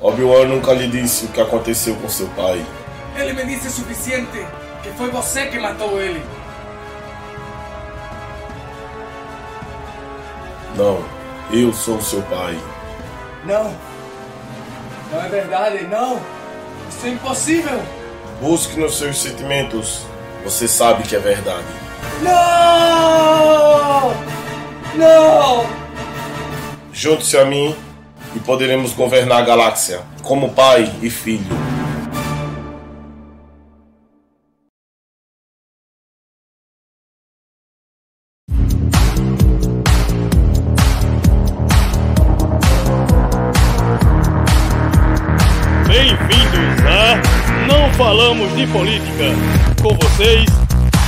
Obi-Wan nunca lhe disse o que aconteceu com seu pai. Ele me disse o suficiente, que foi você que matou ele. Não, eu sou seu pai. Não. Não é verdade, não. Isso é impossível. Busque nos seus sentimentos. Você sabe que é verdade. Não! Não! Junte-se a mim e poderemos governar a galáxia como pai e filho. Bem-vindos a Não Falamos de Política. Com vocês,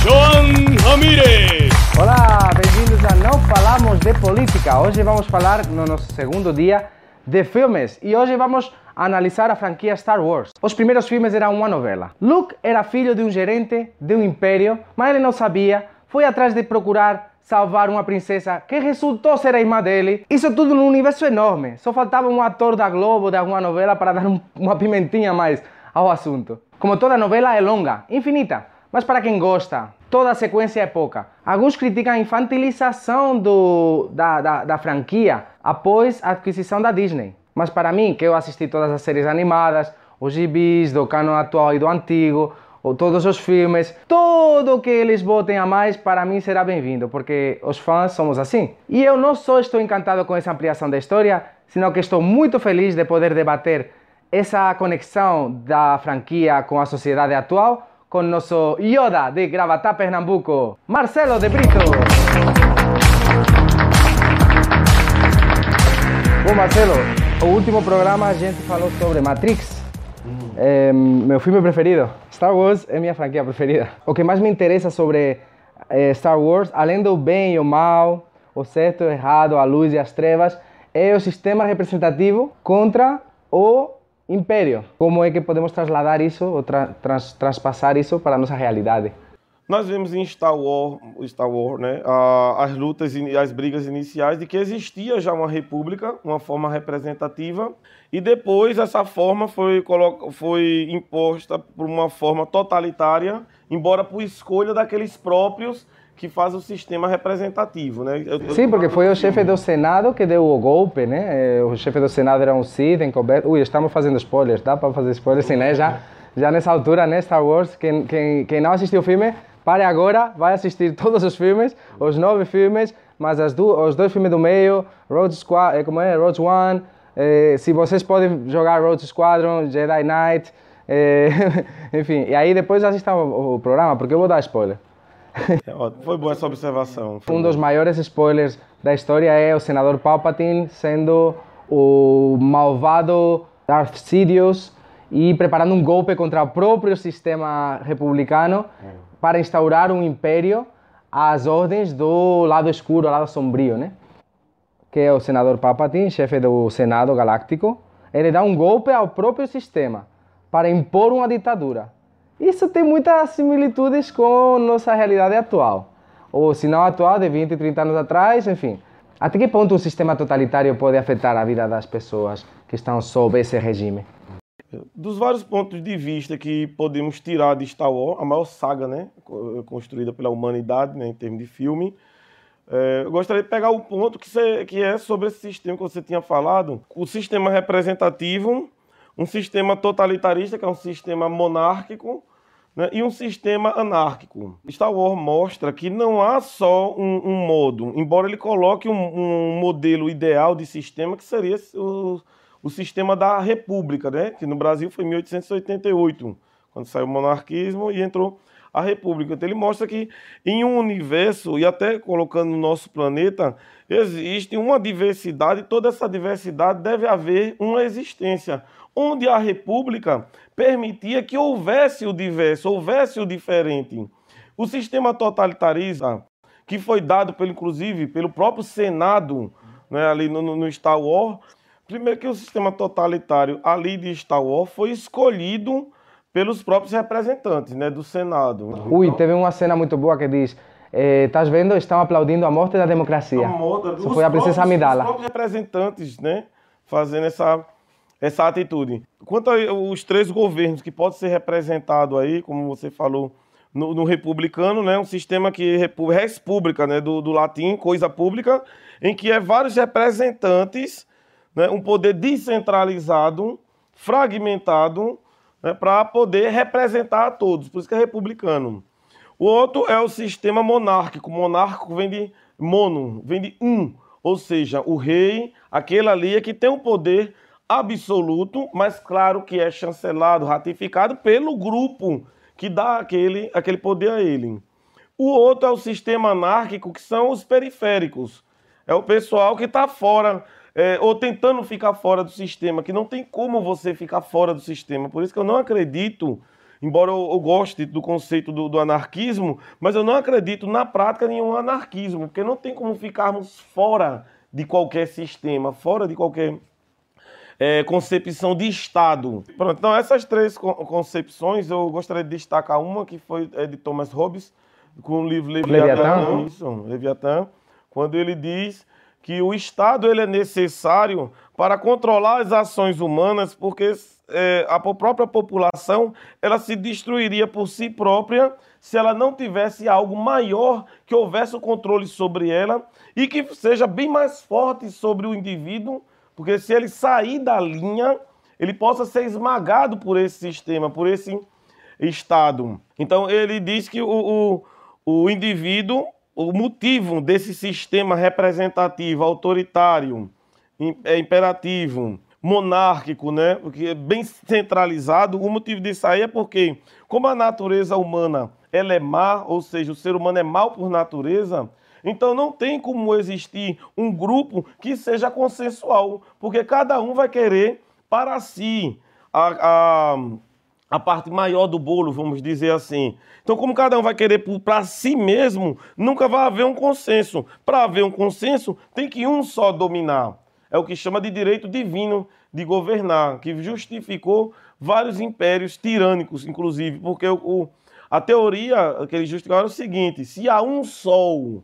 Joan Ramírez. Olá, bem-vindos a Não Falamos de Política. Hoje vamos falar no nosso segundo dia de filmes e hoje vamos analisar a franquia Star Wars. Os primeiros filmes eram uma novela. Luke era filho de um gerente de um império, mas ele não sabia, foi atrás de procurar salvar uma princesa que resultou ser a irmã dele. Isso tudo num universo enorme. Só faltava um ator da Globo de alguma novela para dar um, uma pimentinha mais ao assunto. Como toda novela é longa, infinita, mas para quem gosta, toda a sequência é pouca. Alguns criticam a infantilização do, da, da, da franquia após a aquisição da Disney. Mas para mim, que eu assisti todas as séries animadas, os gibis do canon atual e do antigo, ou todos os filmes, tudo que eles botem a mais, para mim será bem-vindo, porque os fãs somos assim. E eu não só estou encantado com essa ampliação da história, sino que estou muito feliz de poder debater essa conexão da franquia com a sociedade atual com nosso Yoda de Gravatá, Pernambuco, Marcelo de Brito. Bom, Marcelo, o último programa a gente falou sobre Matrix. É, meu filme preferido. Star Wars é minha franquia preferida. O que mais me interessa sobre é, Star Wars, além do bem e o mal, o certo e o errado, a luz e as trevas, é o sistema representativo contra o império. Como é que podemos trasladar isso ou tra trans transpassar isso para a nossa realidade? Nós vemos em Star Wars, Star Wars né, as lutas e as brigas iniciais de que existia já uma república, uma forma representativa, e depois essa forma foi, foi imposta por uma forma totalitária, embora por escolha daqueles próprios que faz o sistema representativo, né? Eu, Sim, porque foi o chefe do Senado que deu o golpe, né? O chefe do Senado era um Sith encoberto. Ui, estamos fazendo spoilers, dá para fazer spoilers, sim, né? Já, já nessa altura, né? Star Wars, quem, quem, quem não assistiu o filme, pare agora, vai assistir todos os filmes, os nove filmes, mas as do, os dois filmes do meio, Road Squad, como é? Road One, eh, se vocês podem jogar Road Squadron, Jedi Knight, eh, enfim, e aí depois assistam o, o programa, porque eu vou dar spoiler. É, foi boa essa observação. Um dos maiores spoilers da história é o senador Palpatine sendo o malvado Darth Sidious e preparando um golpe contra o próprio sistema republicano para instaurar um império às ordens do lado escuro, do lado sombrio, né? Que é o senador Palpatine, chefe do Senado Galáctico. Ele dá um golpe ao próprio sistema para impor uma ditadura. Isso tem muitas similitudes com nossa realidade atual. Ou se não atual, de 20, 30 anos atrás, enfim. Até que ponto um sistema totalitário pode afetar a vida das pessoas que estão sob esse regime? Dos vários pontos de vista que podemos tirar de Star Wars, a maior saga né, construída pela humanidade né, em termos de filme, é, eu gostaria de pegar o ponto que, que é sobre esse sistema que você tinha falado, o sistema representativo, um sistema totalitarista, que é um sistema monárquico, né, e um sistema anárquico. Star Wars mostra que não há só um, um modo, embora ele coloque um, um, modelo ideal de sistema que seria o, o sistema da república, né, que no Brasil foi em 1888, quando saiu o monarquismo e entrou a república. Então ele mostra que em um universo, e até colocando no nosso planeta, existe uma diversidade, e toda essa diversidade deve haver uma existência, onde a república permitia que houvesse o diverso, houvesse o diferente. O sistema totalitarista, que foi dado, pelo, inclusive, pelo próprio Senado, né, ali no, no Star Wars, primeiro que o sistema totalitário ali de Star Wars foi escolhido pelos próprios representantes né, do Senado. Ui, teve uma cena muito boa que diz Estás eh, vendo? Estão aplaudindo a morte da democracia. A morte, Isso foi a princesa Amidala. Os próprios representantes, né? Fazendo essa essa atitude. Quanto aos três governos que podem ser representados aí, como você falou, no, no, republicano, né, um sistema que res pública, né, do, do latim, coisa pública, em que é vários representantes, né, um poder descentralizado, fragmentado, né, para poder representar a todos, por isso que é republicano. O outro é o sistema monárquico, monárquico vem de mono, vem de um, ou seja, o rei, aquele ali é que tem o poder absoluto, mas claro que é chancelado, ratificado pelo grupo que dá aquele, aquele poder a ele. O outro é o sistema anárquico, que são os periféricos. É o pessoal que está fora, é, ou tentando ficar fora do sistema, que não tem como você ficar fora do sistema. Por isso que eu não acredito, embora eu, eu goste do conceito do, do, anarquismo, mas eu não acredito na prática nenhum anarquismo, porque não tem como ficarmos fora de qualquer sistema, fora de qualquer é, concepção de Estado. Pronto, então essas três concepções eu gostaria de destacar uma que foi é, de Thomas Hobbes, com o livro Leviatã, Isso, Leviatã, quando ele diz que o Estado ele é necessário para controlar as ações humanas, porque é, a própria população ela se destruiria por si própria se ela não tivesse algo maior que houvesse o controle sobre ela e que seja bem mais forte sobre o indivíduo porque se ele sair da linha, ele possa ser esmagado por esse sistema, por esse Estado. Então ele diz que o, o, o indivíduo, o motivo desse sistema representativo, autoritário, é imperativo, monárquico, né? Porque é bem centralizado. O motivo disso aí é porque, como a natureza humana ela é má, ou seja, o ser humano é mau por natureza, então não tem como existir um grupo que seja consensual, porque cada um vai querer para si a, a, a parte maior do bolo, vamos dizer assim. Então, como cada um vai querer para si mesmo, nunca vai haver um consenso. Para haver um consenso, tem que um só dominar. É o que chama de direito divino de governar, que justificou vários impérios tirânicos, inclusive, porque o, o a teoria que eles justificaram é o seguinte: se há um sol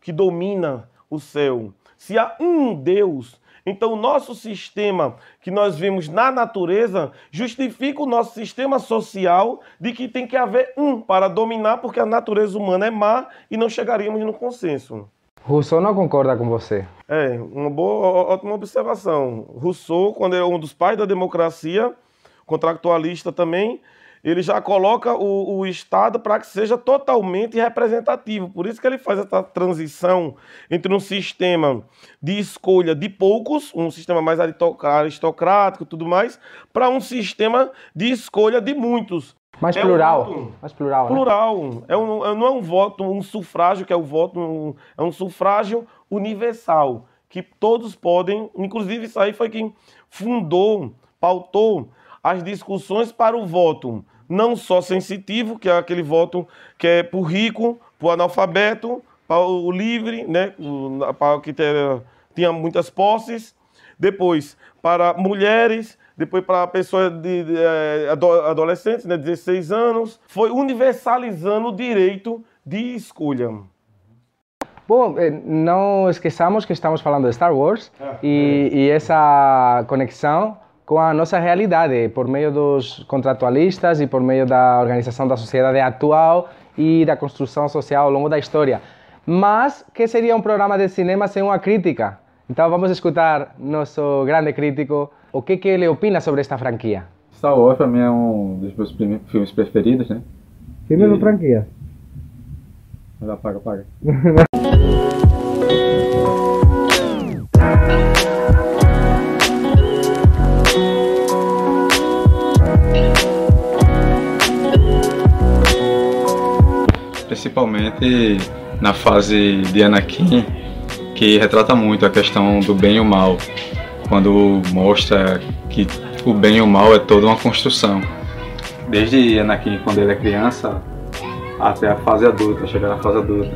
que domina o céu. Se há um Deus, então o nosso sistema que nós vemos na natureza justifica o nosso sistema social de que tem que haver um para dominar, porque a natureza humana é má e não chegaríamos no consenso. Rousseau não concorda com você. É, uma boa, ótima observação. Rousseau, quando é um dos pais da democracia, contractualista também, ele já coloca o, o Estado para que seja totalmente representativo. Por isso que ele faz essa transição entre um sistema de escolha de poucos, um sistema mais aristocrático e tudo mais, para um sistema de escolha de muitos. Mais é plural. Um mais plural. Plural. Né? É um, é, não é um voto, um sufrágio, que é o voto, um, é um sufrágio universal, que todos podem, inclusive isso aí foi quem fundou, pautou as discussões para o voto não só sensitivo, que é aquele voto que é para o rico, para o analfabeto, para o livre, né, para o que tinha muitas posses, depois para mulheres, depois para pessoas de, de, eh, adolescentes, né, 16 anos, foi universalizando o direito de escolha. Bom, eh, não esqueçamos que estamos falando de Star Wars ah, e, é. e essa conexão com a nossa realidade, por meio dos contratualistas e por meio da organização da sociedade atual e da construção social ao longo da história. Mas que seria um programa de cinema sem uma crítica? Então vamos escutar nosso grande crítico, o que, que ele opina sobre esta franquia. Star Wars para mim é um dos meus filmes preferidos, né? Filme e... franquia? Apaga, apaga. principalmente na fase de Anakin, que retrata muito a questão do bem e o mal, quando mostra que o bem e o mal é toda uma construção. Desde Anakin, quando ele é criança, até a fase adulta, chegar na fase adulta.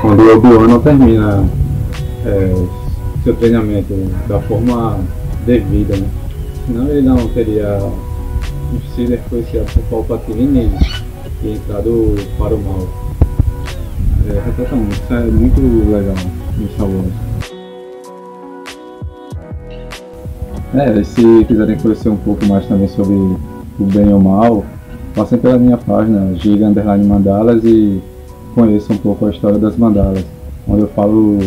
Quando o Obi-Wan não termina é, seu treinamento da forma devida, né? Senão ele não teria sido influenciado por Palpatine e entrado para o mal. É, muito, isso é muito legal no Star. É, se quiserem conhecer um pouco mais também sobre o bem ou mal, passem pela minha página Giga Underline Mandalas e conheçam um pouco a história das mandalas, onde eu falo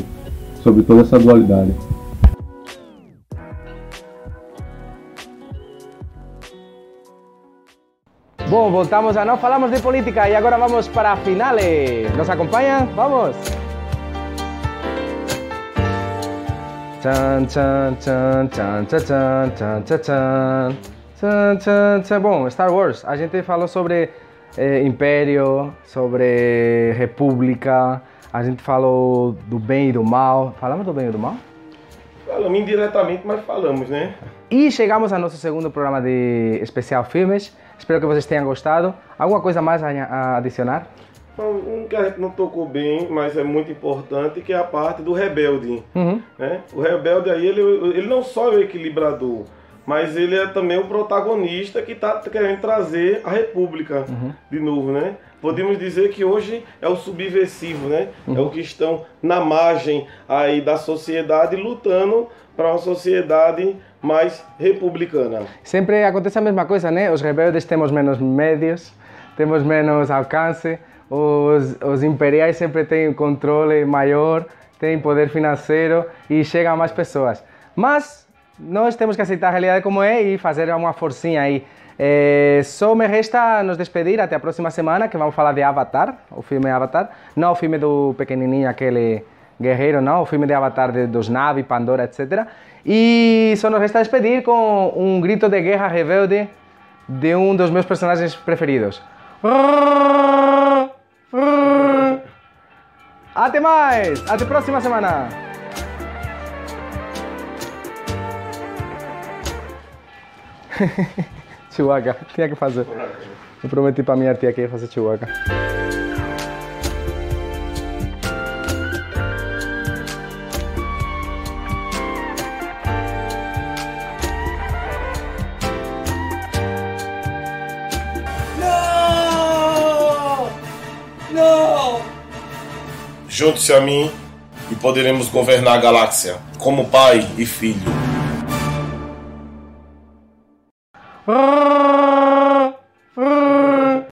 sobre toda essa dualidade. Bom, voltamos a Não Falamos de Política e agora vamos para a finale. Nos acompanham? Vamos! Tchan, tchan, tchan, tchan, tchan, tchan, tchan, tchan. Tchan, tchan, tchan. Bom, Star Wars, a gente falou sobre eh, Império, sobre República, a gente falou do bem e do mal. Falamos do bem e do mal? Falamos indiretamente, mas falamos, né? E chegamos ao nosso segundo programa de especial filmes. Espero que vocês tenham gostado. Alguma coisa mais a adicionar? Um que a gente não tocou bem, mas é muito importante, que é a parte do rebelde. Uhum. Né? O rebelde aí, ele, ele não só é o equilibrador, mas ele é também o protagonista que está querendo trazer a república de novo, né? Podemos dizer que hoje é o subversivo, né? É o que estão na margem aí da sociedade lutando para uma sociedade mais republicana. Sempre acontece a mesma coisa, né? Os rebeldes temos menos médios, temos menos alcance, os, os imperiais sempre têm controle maior, têm poder financeiro e chegam a mais pessoas. Mas nós temos que aceitar a realidade como é e fazer uma forcinha aí. Eh, só me resta nos despedir até a próxima semana, que vamos falar de Avatar, o filme Avatar. Não o filme do pequenininho, aquele guerreiro, não, o filme de Avatar de, dos Navi, Pandora, etc. E só nos resta despedir com um grito de guerra rebelde de um dos meus personagens preferidos. Até mais! Até a próxima semana! Chihuahua, tinha que fazer. Eu prometi pra minha tia que ia fazer Chihuahua. Junte-se a mim e poderemos governar a galáxia como pai e filho.